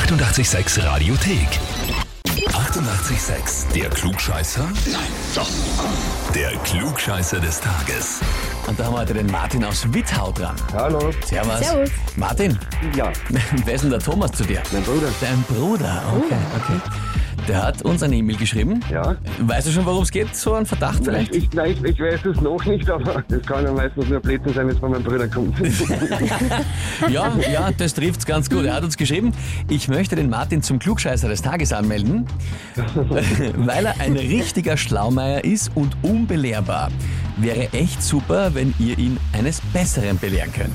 886 Radiothek. 88,6. Der Klugscheißer? Nein, doch. Der Klugscheißer des Tages. Und da haben wir heute den Martin aus Wittau dran. Hallo. Servus. Servus. Martin, Ja, wer ist denn der Thomas zu dir? mein Bruder. Dein Bruder. Okay, okay. Der hat uns eine E-Mail geschrieben. Ja. Weißt du schon, worum es geht? So ein Verdacht vielleicht? Ich, nein, ich, ich weiß es noch nicht, aber das kann ja meistens nur Blödsinn sein, wenn es von meinem Bruder kommt. Ja, ja, das trifft's ganz gut. Er hat uns geschrieben, ich möchte den Martin zum Klugscheißer des Tages anmelden, weil er ein richtiger Schlaumeier ist und unbelehrbar. Wäre echt super, wenn ihr ihn eines Besseren belehren könnt.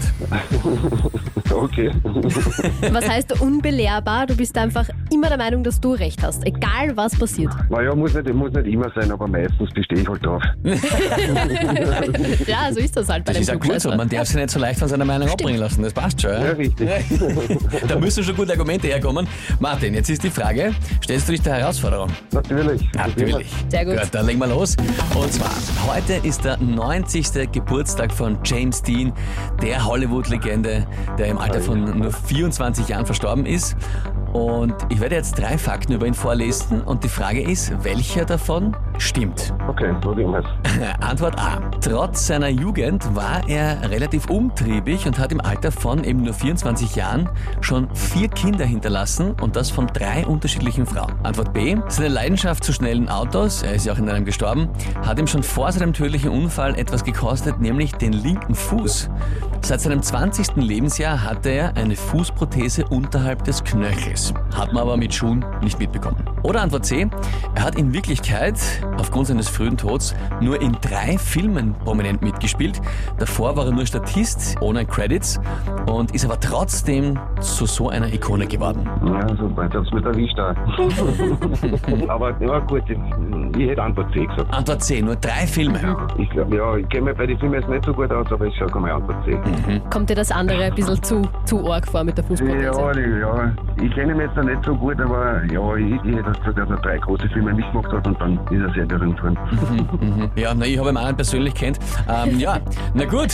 okay. Was heißt unbelehrbar? Du bist einfach immer der Meinung, dass du recht hast, egal was passiert. Naja, muss nicht, muss nicht immer sein, aber meistens bestehe ich halt drauf. Ja, so ist das halt bei Das dem ist ja gut so. Man darf sich nicht so leicht von seiner Meinung abbringen lassen. Das passt schon. Ja, Ja? richtig. Da müssen schon gute Argumente herkommen. Martin, jetzt ist die Frage, stellst du dich der Herausforderung? Natürlich. Natürlich. Sehr gut. dann legen wir los. Und zwar, heute ist der 90. Geburtstag von James Dean, der Hollywood-Legende, der im Alter von nur 24 Jahren verstorben ist. Und ich werde jetzt drei Fakten über ihn vorlesen und die Frage ist, welcher davon stimmt? Okay, probieren wir. Antwort A. Trotz seiner Jugend war er relativ umtriebig und hat im Alter von eben nur 24 Jahren schon vier Kinder hinterlassen und das von drei unterschiedlichen Frauen. Antwort B. Seine Leidenschaft zu schnellen Autos, er ist ja auch in einem gestorben, hat ihm schon vor seinem tödlichen Unfall etwas gekostet, nämlich den linken Fuß. Seit seinem 20. Lebensjahr hatte er eine Fußprothese unterhalb des Knöchels. Hat man aber mit Schuhen nicht mitbekommen. Oder Antwort C. Er hat in Wirklichkeit aufgrund seines frühen Tods nur in drei Filmen prominent mitgespielt. Davor war er nur Statist ohne Credits und ist aber trotzdem zu so einer Ikone geworden. Ja, super, jetzt hab's mit erwischt aber ja, gut, ich, ich hätte Antwort C gesagt. Antwort C. Nur drei Filme. Ich glaube, ja, ich kenne mir bei den Filmen jetzt nicht so gut aus, aber ich sage mal Antwort C. Kommt dir das andere ein bisschen zu, zu arg vor mit der Fußprothese? Ja, ja, ich kenne ihn jetzt noch nicht so gut, aber ja, ich, ich hätte gesagt, dass er drei große Filme mitgemacht hat und dann ist er sehr berühmt worden. Ja, na, ich habe ihn auch persönlich kennt. Ähm, ja, na gut.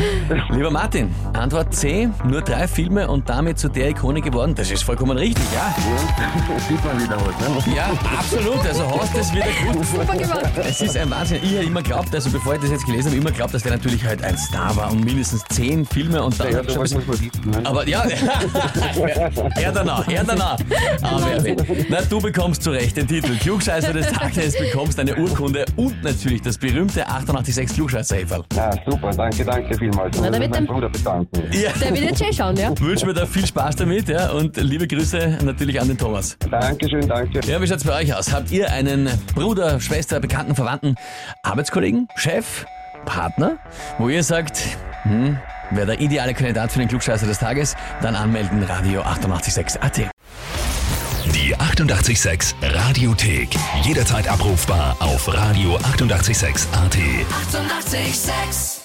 Lieber Martin, Antwort C. Nur drei Filme und damit zu der Ikone geworden. Das ist vollkommen richtig, ja? Ja, sieht man wieder was, ne? Ja, absolut. Also hast das wieder gut. Super gemacht. Es ist ein Wahnsinn. Ich habe immer geglaubt, also bevor ich das jetzt gelesen habe, immer geglaubt, dass der natürlich halt ein Star war und mindestens zehn Filme und dann Ja, so schon man wissen, ne? aber ja, er danach, er danach. Aber will. Na, du bekommst zu Recht den Titel Klugscheißer des Tages, bekommst eine Urkunde und natürlich das berühmte 886 klugscheißer -Häferl. Ja, super, danke, danke vielmals. Na, muss meinem dann- Bruder bedanken. Ja. Der wird jetzt schon schauen, ja? Wünsche mir da viel Spaß damit ja, und liebe Grüße natürlich an den Thomas. Dankeschön, danke. Ja, wie schaut's bei euch aus? Habt ihr einen Bruder, Schwester, Bekannten, Verwandten, Arbeitskollegen, Chef, Partner, wo ihr sagt, hm, wer der ideale Kandidat für den Klugscheißer des Tages, dann anmelden Radio 886 AT. Die 88,6 Radiothek. Jederzeit abrufbar auf radio886.at. 88,6. Eighty-eight, sex.